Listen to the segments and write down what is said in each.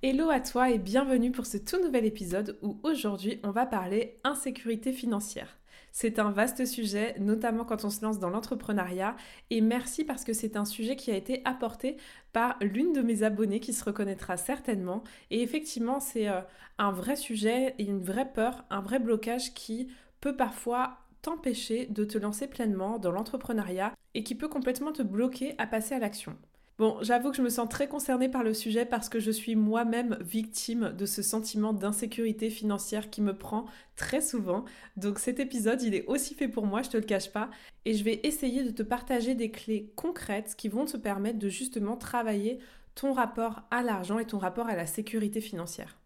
Hello à toi et bienvenue pour ce tout nouvel épisode où aujourd'hui on va parler insécurité financière. C'est un vaste sujet, notamment quand on se lance dans l'entrepreneuriat. Et merci parce que c'est un sujet qui a été apporté par l'une de mes abonnées qui se reconnaîtra certainement. Et effectivement, c'est euh, un vrai sujet et une vraie peur, un vrai blocage qui peut parfois t'empêcher de te lancer pleinement dans l'entrepreneuriat et qui peut complètement te bloquer à passer à l'action. Bon, j'avoue que je me sens très concernée par le sujet parce que je suis moi-même victime de ce sentiment d'insécurité financière qui me prend très souvent. Donc cet épisode, il est aussi fait pour moi, je te le cache pas. Et je vais essayer de te partager des clés concrètes qui vont te permettre de justement travailler ton rapport à l'argent et ton rapport à la sécurité financière.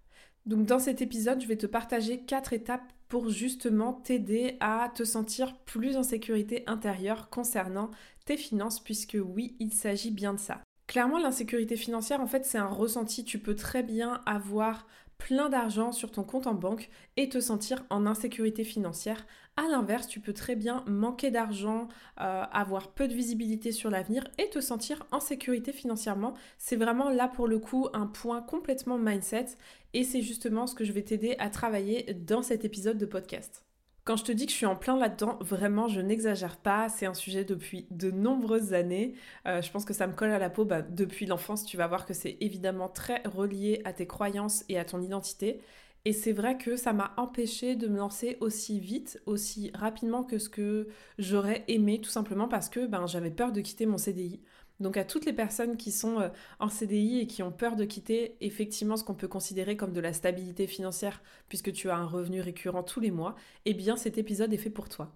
Donc dans cet épisode, je vais te partager quatre étapes pour justement t'aider à te sentir plus en sécurité intérieure concernant tes finances, puisque oui, il s'agit bien de ça. Clairement, l'insécurité financière, en fait, c'est un ressenti. Tu peux très bien avoir plein d'argent sur ton compte en banque et te sentir en insécurité financière. A l'inverse, tu peux très bien manquer d'argent, euh, avoir peu de visibilité sur l'avenir et te sentir en sécurité financièrement. C'est vraiment là pour le coup un point complètement mindset et c'est justement ce que je vais t'aider à travailler dans cet épisode de podcast. Quand je te dis que je suis en plein là-dedans, vraiment, je n'exagère pas. C'est un sujet depuis de nombreuses années. Euh, je pense que ça me colle à la peau. Bah, depuis l'enfance, tu vas voir que c'est évidemment très relié à tes croyances et à ton identité. Et c'est vrai que ça m'a empêché de me lancer aussi vite, aussi rapidement que ce que j'aurais aimé, tout simplement parce que ben, j'avais peur de quitter mon CDI. Donc à toutes les personnes qui sont euh, en CDI et qui ont peur de quitter effectivement ce qu'on peut considérer comme de la stabilité financière puisque tu as un revenu récurrent tous les mois, eh bien cet épisode est fait pour toi.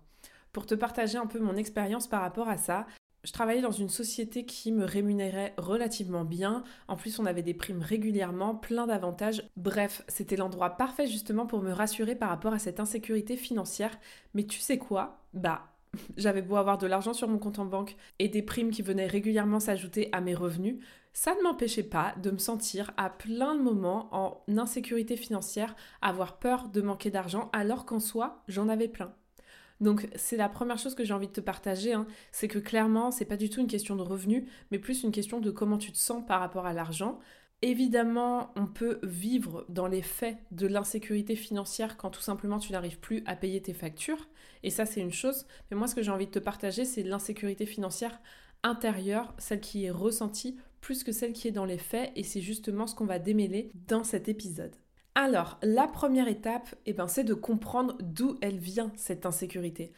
Pour te partager un peu mon expérience par rapport à ça, je travaillais dans une société qui me rémunérait relativement bien. En plus, on avait des primes régulièrement, plein d'avantages. Bref, c'était l'endroit parfait justement pour me rassurer par rapport à cette insécurité financière. Mais tu sais quoi? Bah, j'avais beau avoir de l'argent sur mon compte en banque et des primes qui venaient régulièrement s'ajouter à mes revenus, ça ne m'empêchait pas de me sentir à plein de moments en insécurité financière, avoir peur de manquer d'argent alors qu'en soi, j'en avais plein. Donc c'est la première chose que j'ai envie de te partager, hein. c'est que clairement c'est pas du tout une question de revenus, mais plus une question de comment tu te sens par rapport à l'argent. Évidemment, on peut vivre dans les faits de l'insécurité financière quand tout simplement tu n'arrives plus à payer tes factures. Et ça, c'est une chose. Mais moi, ce que j'ai envie de te partager, c'est l'insécurité financière intérieure, celle qui est ressentie plus que celle qui est dans les faits. Et c'est justement ce qu'on va démêler dans cet épisode. Alors, la première étape, eh ben, c'est de comprendre d'où elle vient, cette insécurité.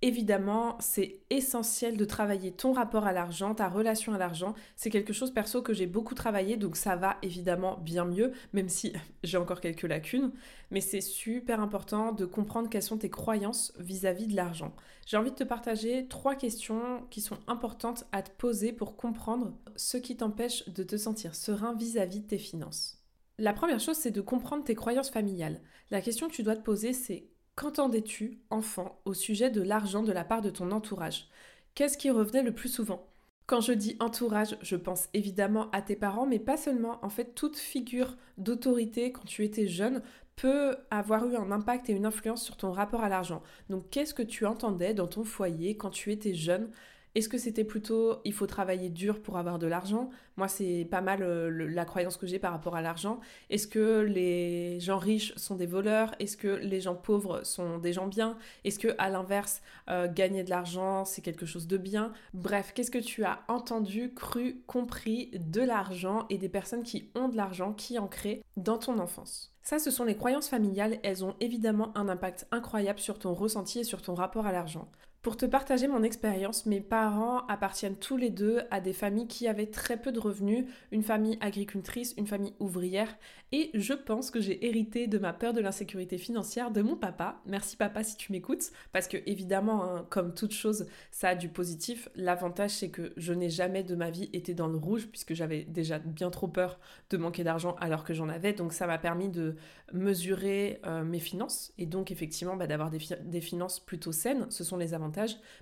Évidemment, c'est essentiel de travailler ton rapport à l'argent, ta relation à l'argent. C'est quelque chose perso que j'ai beaucoup travaillé, donc ça va évidemment bien mieux, même si j'ai encore quelques lacunes. Mais c'est super important de comprendre quelles sont tes croyances vis-à-vis de l'argent. J'ai envie de te partager trois questions qui sont importantes à te poser pour comprendre ce qui t'empêche de te sentir serein vis-à-vis -vis de tes finances. La première chose, c'est de comprendre tes croyances familiales. La question que tu dois te poser, c'est Qu'entendais-tu, enfant, au sujet de l'argent de la part de ton entourage? Qu'est-ce qui revenait le plus souvent? Quand je dis entourage, je pense évidemment à tes parents, mais pas seulement. En fait, toute figure d'autorité quand tu étais jeune peut avoir eu un impact et une influence sur ton rapport à l'argent. Donc, qu'est-ce que tu entendais dans ton foyer quand tu étais jeune? Est-ce que c'était plutôt il faut travailler dur pour avoir de l'argent? Moi, c'est pas mal euh, la croyance que j'ai par rapport à l'argent. Est-ce que les gens riches sont des voleurs? Est-ce que les gens pauvres sont des gens bien? Est-ce que à l'inverse, euh, gagner de l'argent, c'est quelque chose de bien? Bref, qu'est-ce que tu as entendu, cru, compris de l'argent et des personnes qui ont de l'argent, qui en créent dans ton enfance? Ça, ce sont les croyances familiales, elles ont évidemment un impact incroyable sur ton ressenti et sur ton rapport à l'argent. Pour te partager mon expérience, mes parents appartiennent tous les deux à des familles qui avaient très peu de revenus, une famille agricultrice, une famille ouvrière, et je pense que j'ai hérité de ma peur de l'insécurité financière de mon papa. Merci papa si tu m'écoutes, parce que évidemment, hein, comme toute chose, ça a du positif. L'avantage c'est que je n'ai jamais de ma vie été dans le rouge, puisque j'avais déjà bien trop peur de manquer d'argent alors que j'en avais, donc ça m'a permis de mesurer euh, mes finances, et donc effectivement bah, d'avoir des, des finances plutôt saines, ce sont les avantages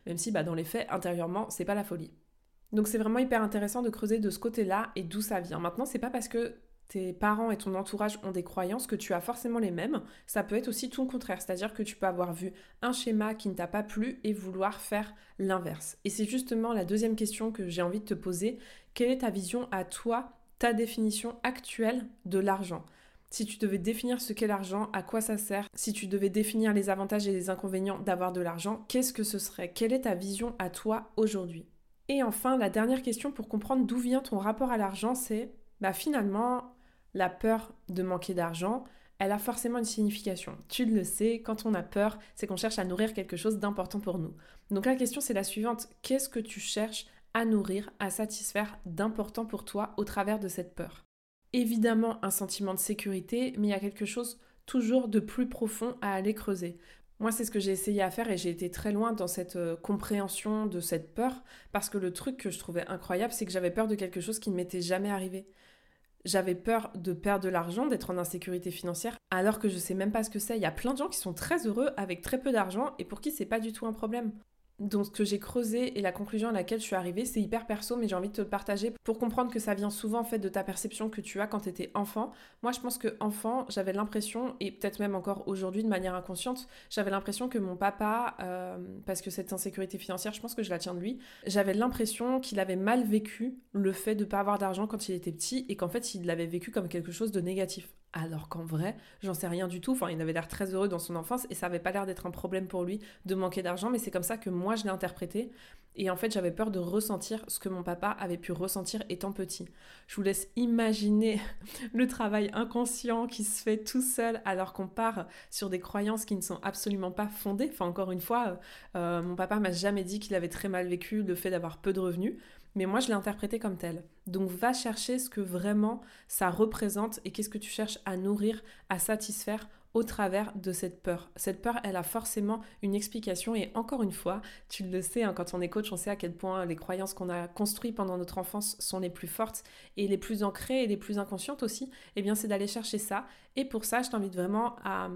même si bah, dans les faits, intérieurement, c'est pas la folie. Donc c'est vraiment hyper intéressant de creuser de ce côté-là et d'où ça vient. Maintenant, c'est pas parce que tes parents et ton entourage ont des croyances que tu as forcément les mêmes. Ça peut être aussi tout le contraire, c'est-à-dire que tu peux avoir vu un schéma qui ne t'a pas plu et vouloir faire l'inverse. Et c'est justement la deuxième question que j'ai envie de te poser. Quelle est ta vision à toi, ta définition actuelle de l'argent? Si tu devais définir ce qu'est l'argent, à quoi ça sert, si tu devais définir les avantages et les inconvénients d'avoir de l'argent, qu'est-ce que ce serait? Quelle est ta vision à toi aujourd'hui? Et enfin, la dernière question pour comprendre d'où vient ton rapport à l'argent, c'est bah finalement, la peur de manquer d'argent, elle a forcément une signification. Tu le sais, quand on a peur, c'est qu'on cherche à nourrir quelque chose d'important pour nous. Donc la question c'est la suivante, qu'est-ce que tu cherches à nourrir, à satisfaire d'important pour toi au travers de cette peur? Évidemment un sentiment de sécurité, mais il y a quelque chose toujours de plus profond à aller creuser. Moi, c'est ce que j'ai essayé à faire et j'ai été très loin dans cette euh, compréhension de cette peur parce que le truc que je trouvais incroyable, c'est que j'avais peur de quelque chose qui ne m'était jamais arrivé. J'avais peur de perdre de l'argent, d'être en insécurité financière, alors que je sais même pas ce que c'est. Il y a plein de gens qui sont très heureux avec très peu d'argent et pour qui c'est pas du tout un problème. Donc ce que j'ai creusé et la conclusion à laquelle je suis arrivée, c'est hyper perso, mais j'ai envie de te le partager pour comprendre que ça vient souvent en fait de ta perception que tu as quand tu étais enfant. Moi, je pense que enfant, j'avais l'impression, et peut-être même encore aujourd'hui de manière inconsciente, j'avais l'impression que mon papa, euh, parce que cette insécurité financière, je pense que je la tiens de lui, j'avais l'impression qu'il avait mal vécu le fait de pas avoir d'argent quand il était petit et qu'en fait il l'avait vécu comme quelque chose de négatif alors qu'en vrai, j'en sais rien du tout. Enfin, il avait l'air très heureux dans son enfance et ça avait pas l'air d'être un problème pour lui de manquer d'argent, mais c'est comme ça que moi je l'ai interprété. Et en fait, j'avais peur de ressentir ce que mon papa avait pu ressentir étant petit. Je vous laisse imaginer le travail inconscient qui se fait tout seul alors qu'on part sur des croyances qui ne sont absolument pas fondées. Enfin, encore une fois, euh, mon papa m'a jamais dit qu'il avait très mal vécu le fait d'avoir peu de revenus mais moi je l'ai interprété comme tel. Donc va chercher ce que vraiment ça représente et qu'est-ce que tu cherches à nourrir, à satisfaire au travers de cette peur. Cette peur, elle a forcément une explication et encore une fois, tu le sais, hein, quand on est coach, on sait à quel point les croyances qu'on a construites pendant notre enfance sont les plus fortes et les plus ancrées et les plus inconscientes aussi. Eh bien, c'est d'aller chercher ça. Et pour ça, je t'invite vraiment à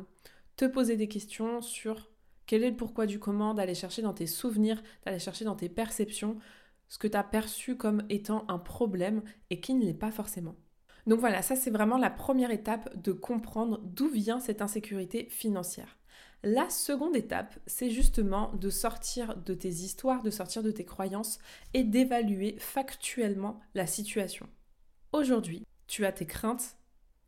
te poser des questions sur quel est le pourquoi du comment, d'aller chercher dans tes souvenirs, d'aller chercher dans tes perceptions ce que tu as perçu comme étant un problème et qui ne l'est pas forcément. Donc voilà, ça c'est vraiment la première étape de comprendre d'où vient cette insécurité financière. La seconde étape, c'est justement de sortir de tes histoires, de sortir de tes croyances et d'évaluer factuellement la situation. Aujourd'hui, tu as tes craintes.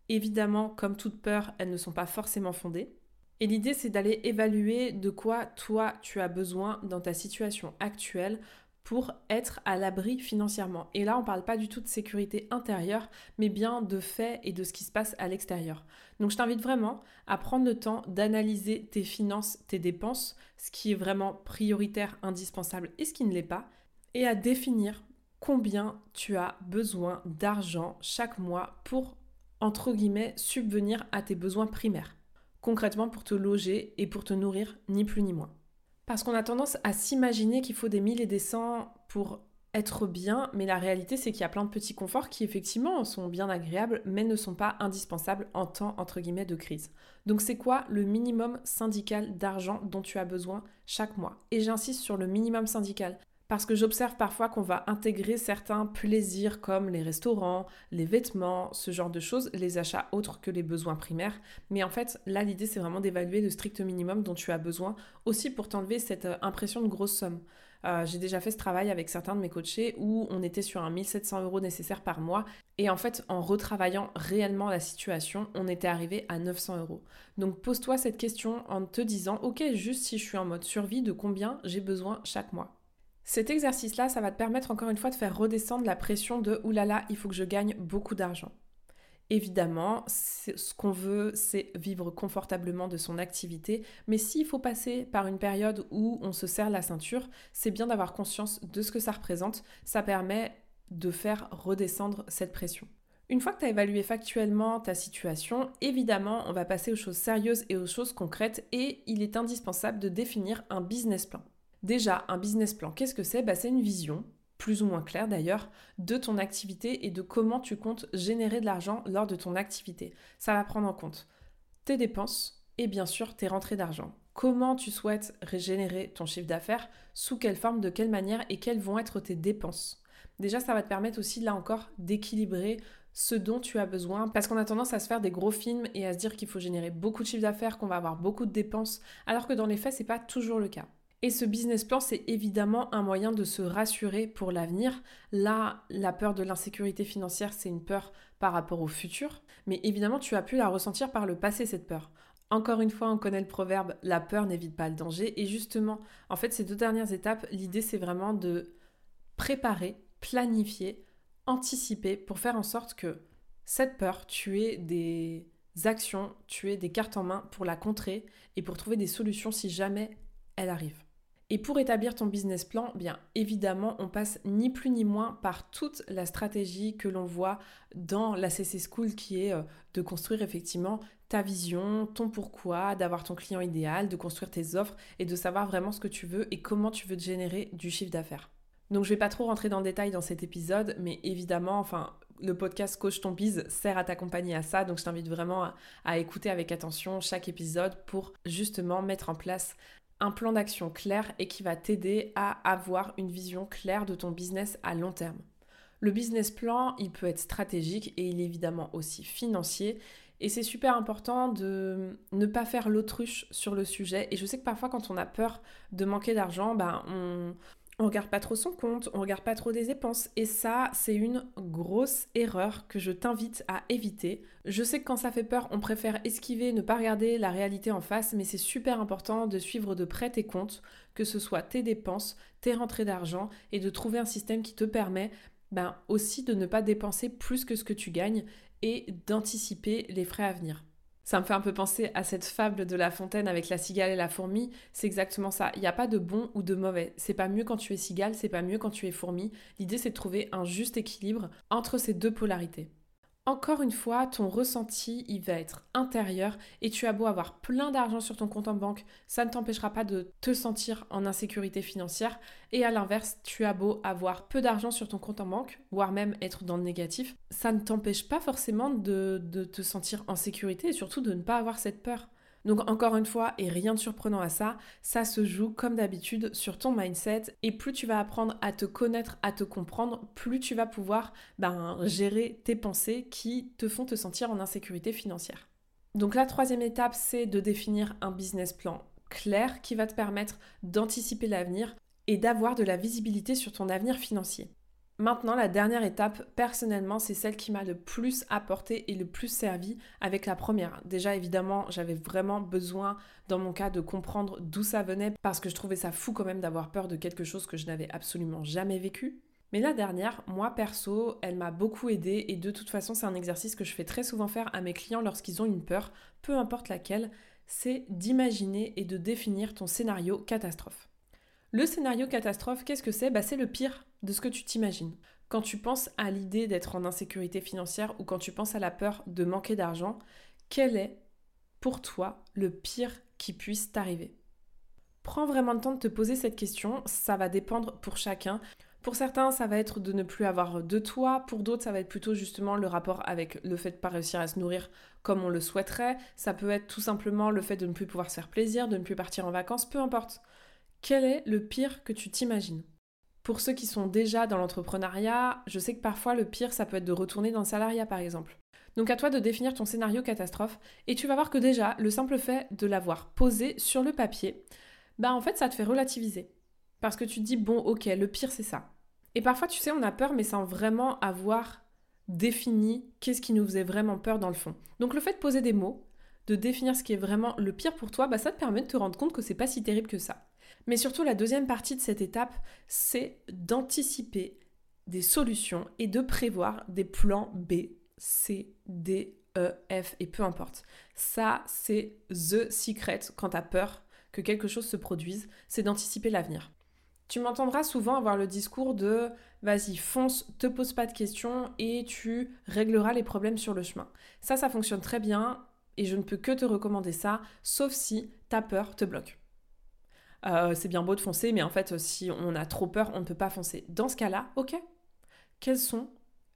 Évidemment, comme toute peur, elles ne sont pas forcément fondées. Et l'idée, c'est d'aller évaluer de quoi toi tu as besoin dans ta situation actuelle pour être à l'abri financièrement. Et là, on ne parle pas du tout de sécurité intérieure, mais bien de faits et de ce qui se passe à l'extérieur. Donc je t'invite vraiment à prendre le temps d'analyser tes finances, tes dépenses, ce qui est vraiment prioritaire, indispensable et ce qui ne l'est pas, et à définir combien tu as besoin d'argent chaque mois pour, entre guillemets, subvenir à tes besoins primaires. Concrètement pour te loger et pour te nourrir, ni plus ni moins. Parce qu'on a tendance à s'imaginer qu'il faut des mille et des cents pour être bien, mais la réalité c'est qu'il y a plein de petits conforts qui effectivement sont bien agréables, mais ne sont pas indispensables en temps entre guillemets de crise. Donc c'est quoi le minimum syndical d'argent dont tu as besoin chaque mois? Et j'insiste sur le minimum syndical parce que j'observe parfois qu'on va intégrer certains plaisirs comme les restaurants, les vêtements, ce genre de choses, les achats autres que les besoins primaires. Mais en fait, là, l'idée, c'est vraiment d'évaluer le strict minimum dont tu as besoin, aussi pour t'enlever cette euh, impression de grosse somme. Euh, j'ai déjà fait ce travail avec certains de mes coachés où on était sur un 1700 euros nécessaire par mois et en fait en retravaillant réellement la situation on était arrivé à 900 euros. Donc pose-toi cette question en te disant ok juste si je suis en mode survie de combien j'ai besoin chaque mois? Cet exercice-là, ça va te permettre encore une fois de faire redescendre la pression de oulala, il faut que je gagne beaucoup d'argent. Évidemment, ce qu'on veut, c'est vivre confortablement de son activité, mais s'il faut passer par une période où on se serre la ceinture, c'est bien d'avoir conscience de ce que ça représente. Ça permet de faire redescendre cette pression. Une fois que tu as évalué factuellement ta situation, évidemment, on va passer aux choses sérieuses et aux choses concrètes et il est indispensable de définir un business plan. Déjà, un business plan, qu'est-ce que c'est? Bah, C'est une vision, plus ou moins claire d'ailleurs, de ton activité et de comment tu comptes générer de l'argent lors de ton activité. Ça va prendre en compte tes dépenses et bien sûr tes rentrées d'argent. Comment tu souhaites régénérer ton chiffre d'affaires, sous quelle forme, de quelle manière? Et quelles vont être tes dépenses? Déjà, ça va te permettre aussi, là encore, d'équilibrer ce dont tu as besoin parce qu'on a tendance à se faire des gros films et à se dire qu'il faut générer beaucoup de chiffre d'affaires, qu'on va avoir beaucoup de dépenses, alors que dans les faits, c'est pas toujours le cas. Et ce business plan, c'est évidemment un moyen de se rassurer pour l'avenir. Là, la peur de l'insécurité financière, c'est une peur par rapport au futur. Mais évidemment, tu as pu la ressentir par le passé, cette peur. Encore une fois, on connaît le proverbe, la peur n'évite pas le danger. Et justement, en fait, ces deux dernières étapes, l'idée, c'est vraiment de préparer, planifier, anticiper pour faire en sorte que cette peur, tu aies des actions, tu aies des cartes en main pour la contrer et pour trouver des solutions si jamais elle arrive. Et pour établir ton business plan, bien évidemment, on passe ni plus ni moins par toute la stratégie que l'on voit dans la CC School qui est euh, de construire effectivement ta vision, ton pourquoi, d'avoir ton client idéal, de construire tes offres et de savoir vraiment ce que tu veux et comment tu veux te générer du chiffre d'affaires. Donc je vais pas trop rentrer dans le détail dans cet épisode, mais évidemment, enfin, le podcast Coach ton biz sert à t'accompagner à ça, donc je t'invite vraiment à, écouter avec attention chaque épisode pour justement mettre en place un plan d'action clair et qui va t'aider à avoir une vision claire de ton business à long terme. Le business plan, il peut être stratégique et il est évidemment aussi financier. Et c'est super important de ne pas faire l'autruche sur le sujet. Et je sais que parfois, quand on a peur de manquer d'argent, ben on, on regarde pas trop son compte, on regarde pas trop des dépenses. Et ça, c'est une grosse erreur que je t'invite à éviter. Je sais que quand ça fait peur, on préfère esquiver, ne pas regarder la réalité en face, mais c'est super important de suivre de près tes comptes, que ce soit tes dépenses, tes rentrées d'argent, et de trouver un système qui te permet ben, aussi de ne pas dépenser plus que ce que tu gagnes et d'anticiper les frais à venir. Ça me fait un peu penser à cette fable de La Fontaine avec la cigale et la fourmi. C'est exactement ça. Il n'y a pas de bon ou de mauvais. C'est pas mieux quand tu es cigale, c'est pas mieux quand tu es fourmi. L'idée, c'est de trouver un juste équilibre entre ces deux polarités. Encore une fois, ton ressenti, il va être intérieur et tu as beau avoir plein d'argent sur ton compte en banque, ça ne t'empêchera pas de te sentir en insécurité financière. Et à l'inverse, tu as beau avoir peu d'argent sur ton compte en banque, voire même être dans le négatif, ça ne t'empêche pas forcément de, de te sentir en sécurité et surtout de ne pas avoir cette peur. Donc encore une fois, et rien de surprenant à ça, ça se joue comme d'habitude sur ton mindset et plus tu vas apprendre à te connaître, à te comprendre, plus tu vas pouvoir ben, gérer tes pensées qui te font te sentir en insécurité financière. Donc la troisième étape, c'est de définir un business plan clair qui va te permettre d'anticiper l'avenir et d'avoir de la visibilité sur ton avenir financier. Maintenant, la dernière étape, personnellement, c'est celle qui m'a le plus apporté et le plus servi avec la première. Déjà, évidemment, j'avais vraiment besoin, dans mon cas, de comprendre d'où ça venait parce que je trouvais ça fou quand même d'avoir peur de quelque chose que je n'avais absolument jamais vécu. Mais la dernière, moi perso, elle m'a beaucoup aidé et de toute façon, c'est un exercice que je fais très souvent faire à mes clients lorsqu'ils ont une peur, peu importe laquelle, c'est d'imaginer et de définir ton scénario catastrophe. Le scénario catastrophe, qu'est-ce que c'est? Bah, C'est le pire de ce que tu t'imagines. Quand tu penses à l'idée d'être en insécurité financière ou quand tu penses à la peur de manquer d'argent, quel est pour toi le pire qui puisse t'arriver? Prends vraiment le temps de te poser cette question, ça va dépendre pour chacun. Pour certains, ça va être de ne plus avoir de toit, pour d'autres, ça va être plutôt justement le rapport avec le fait de ne pas réussir à se nourrir comme on le souhaiterait, ça peut être tout simplement le fait de ne plus pouvoir se faire plaisir, de ne plus partir en vacances, peu importe. Quel est le pire que tu t'imagines? Pour ceux qui sont déjà dans l'entrepreneuriat, je sais que parfois le pire, ça peut être de retourner dans le salariat par exemple. Donc à toi de définir ton scénario catastrophe et tu vas voir que déjà, le simple fait de l'avoir posé sur le papier, bah en fait ça te fait relativiser. Parce que tu te dis, bon ok, le pire c'est ça. Et parfois tu sais, on a peur mais sans vraiment avoir défini qu'est-ce qui nous faisait vraiment peur dans le fond. Donc le fait de poser des mots, de définir ce qui est vraiment le pire pour toi, bah ça te permet de te rendre compte que c'est pas si terrible que ça. Mais surtout, la deuxième partie de cette étape, c'est d'anticiper des solutions et de prévoir des plans B C, D, E, F et peu importe. Ça, c'est the secret quand tu as peur que quelque chose se produise, c'est d'anticiper l'avenir. Tu m'entendras souvent avoir le discours de vas-y, fonce, te pose pas de questions et tu régleras les problèmes sur le chemin. Ça, ça fonctionne très bien et je ne peux que te recommander ça, sauf si ta peur te bloque. Euh, c'est bien beau de foncer, mais en fait, si on a trop peur, on ne peut pas foncer. Dans ce cas-là, ok, quelles sont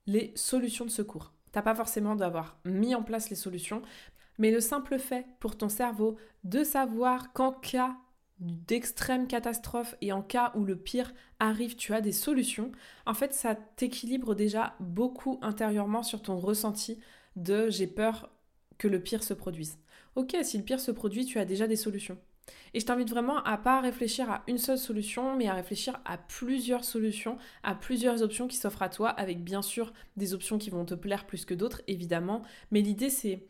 les solutions de secours? T'as pas forcément d'avoir mis en place les solutions, mais le simple fait pour ton cerveau de savoir qu'en cas d'extrême catastrophe et en cas où le pire arrive, tu as des solutions, en fait, ça t'équilibre déjà beaucoup intérieurement sur ton ressenti de j'ai peur que le pire se produise. Ok, si le pire se produit, tu as déjà des solutions. Et je t'invite vraiment à pas réfléchir à une seule solution, mais à réfléchir à plusieurs solutions, à plusieurs options qui s'offrent à toi, avec bien sûr des options qui vont te plaire plus que d'autres, évidemment. Mais l'idée, c'est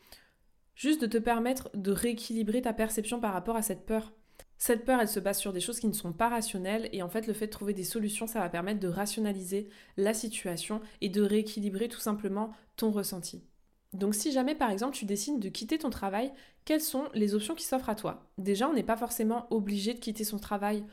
juste de te permettre de rééquilibrer ta perception par rapport à cette peur. Cette peur, elle se base sur des choses qui ne sont pas rationnelles et en fait le fait de trouver des solutions, ça va permettre de rationaliser la situation et de rééquilibrer tout simplement ton ressenti. Donc si jamais par exemple tu décides de quitter ton travail, quelles sont les options qui s'offrent à toi? Déjà, on n'est pas forcément obligé de quitter son travail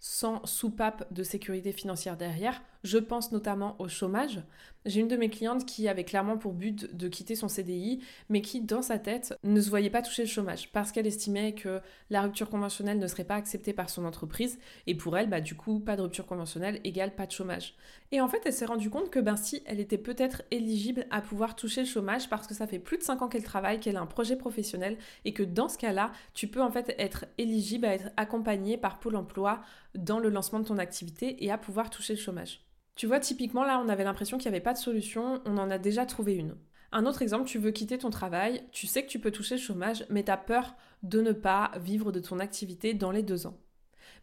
sans soupape de sécurité financière derrière. Je pense notamment au chômage. J'ai une de mes clientes qui avait clairement pour but de quitter son CDI, mais qui, dans sa tête, ne se voyait pas toucher le chômage parce qu'elle estimait que la rupture conventionnelle ne serait pas acceptée par son entreprise. Et pour elle, bah, du coup, pas de rupture conventionnelle égale pas de chômage. Et en fait, elle s'est rendue compte que ben, si elle était peut-être éligible à pouvoir toucher le chômage parce que ça fait plus de 5 ans qu'elle travaille, qu'elle a un projet professionnel et que dans ce cas-là, tu peux en fait être éligible à être accompagnée par Pôle emploi dans le lancement de ton activité et à pouvoir toucher le chômage. Tu vois, typiquement, là, on avait l'impression qu'il n'y avait pas de solution, on en a déjà trouvé une. Un autre exemple, tu veux quitter ton travail, tu sais que tu peux toucher le chômage, mais tu as peur de ne pas vivre de ton activité dans les deux ans.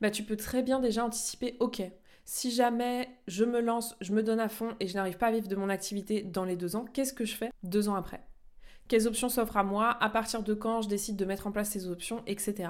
Bah, tu peux très bien déjà anticiper, ok, si jamais je me lance, je me donne à fond et je n'arrive pas à vivre de mon activité dans les deux ans, qu'est-ce que je fais deux ans après? Quelles options s'offrent à moi? À partir de quand je décide de mettre en place ces options, etc.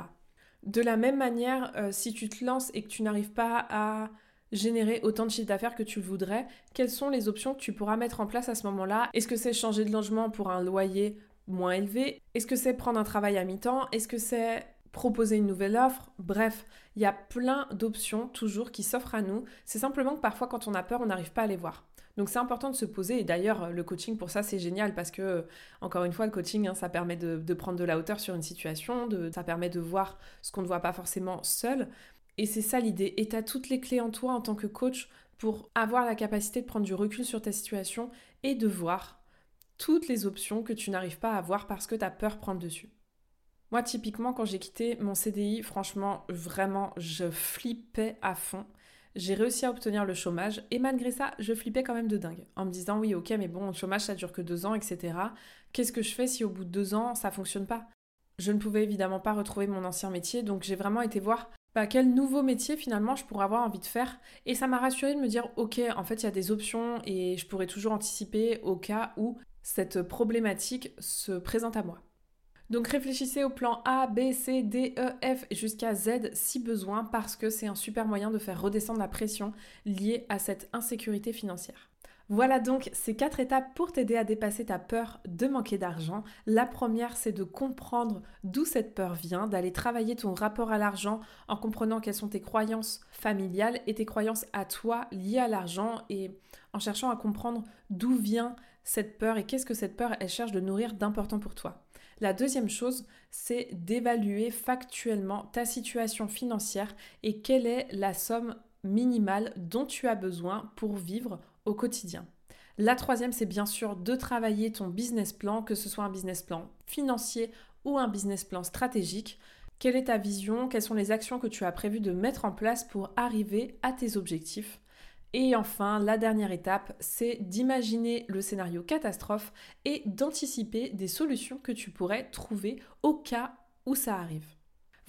De la même manière, euh, si tu te lances et que tu n'arrives pas à générer autant de chiffre d'affaires que tu le voudrais, quelles sont les options que tu pourras mettre en place à ce moment-là? Est-ce que c'est changer de logement pour un loyer moins élevé? Est-ce que c'est prendre un travail à mi-temps? Est-ce que c'est proposer une nouvelle offre? Bref, il y a plein d'options toujours qui s'offrent à nous. C'est simplement que parfois quand on a peur, on n'arrive pas à les voir. Donc c'est important de se poser et d'ailleurs le coaching pour ça c'est génial parce que encore une fois le coaching hein, ça permet de, prendre de la hauteur sur une situation, ça permet de voir ce qu'on ne voit pas forcément seul et c'est ça l'idée. Et tu as toutes les clés en toi en tant que coach pour avoir la capacité de prendre du recul sur ta situation et de voir toutes les options que tu n'arrives pas à voir parce que tu as peur prendre dessus. Moi, typiquement, quand j'ai quitté mon CDI, franchement, vraiment, je flippais à fond. J'ai réussi à obtenir le chômage et malgré ça, je flippais quand même de dingue en me disant oui, ok, mais bon, le chômage ça dure que deux ans, etc. Qu'est-ce que je fais si au bout de deux ans ça fonctionne pas? Je ne pouvais évidemment pas retrouver mon ancien métier, donc j'ai vraiment été voir bah, quel nouveau métier finalement je pourrais avoir envie de faire. Et ça m'a rassuré de me dire, ok, en fait, il y a des options et je pourrais toujours anticiper au cas où cette problématique se présente à moi. Donc réfléchissez au plan A, B, C, D, E, F jusqu'à Z si besoin parce que c'est un super moyen de faire redescendre la pression liée à cette insécurité financière. Voilà donc ces quatre étapes pour t'aider à dépasser ta peur de manquer d'argent. La première, c'est de comprendre d'où cette peur vient, d'aller travailler ton rapport à l'argent en comprenant quelles sont tes croyances familiales et tes croyances à toi liées à l'argent et en cherchant à comprendre d'où vient cette peur et qu'est-ce que cette peur elle cherche de nourrir d'important pour toi. La deuxième chose, c'est d'évaluer factuellement ta situation financière et quelle est la somme minimale dont tu as besoin pour vivre au quotidien. La troisième, c'est bien sûr de travailler ton business plan, que ce soit un business plan financier ou un business plan stratégique. Quelle est ta vision? Quelles sont les actions que tu as prévu de mettre en place pour arriver à tes objectifs? Et enfin, la dernière étape, c'est d'imaginer le scénario catastrophe et d'anticiper des solutions que tu pourrais trouver au cas où ça arrive.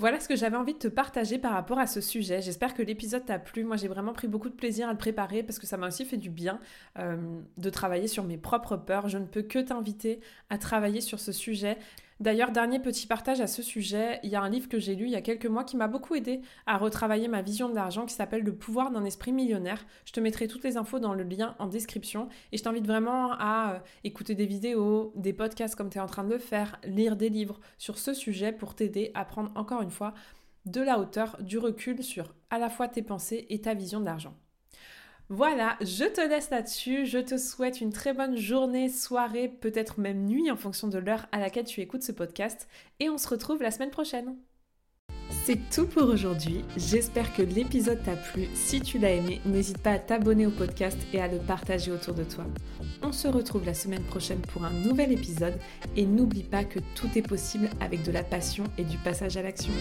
Voilà ce que j'avais envie de te partager par rapport à ce sujet. J'espère que l'épisode t'a plu. Moi, j'ai vraiment pris beaucoup de plaisir à le préparer parce que ça m'a aussi fait du bien euh, de travailler sur mes propres peurs. Je ne peux que t'inviter à travailler sur ce sujet. D'ailleurs, dernier petit partage à ce sujet, il y a un livre que j'ai lu il y a quelques mois qui m'a beaucoup aidé à retravailler ma vision de l'argent qui s'appelle Le pouvoir d'un esprit millionnaire. Je te mettrai toutes les infos dans le lien en description et je t'invite vraiment à euh, écouter des vidéos, des podcasts comme tu es en train de le faire, lire des livres sur ce sujet pour t'aider à prendre encore une fois de la hauteur, du recul sur à la fois tes pensées et ta vision de l'argent. Voilà, je te laisse là-dessus. Je te souhaite une très bonne journée, soirée, peut-être même nuit en fonction de l'heure à laquelle tu écoutes ce podcast. Et on se retrouve la semaine prochaine. C'est tout pour aujourd'hui. J'espère que l'épisode t'a plu. Si tu l'as aimé, n'hésite pas à t'abonner au podcast et à le partager autour de toi. On se retrouve la semaine prochaine pour un nouvel épisode et n'oublie pas que tout est possible avec de la passion et du passage à l'action.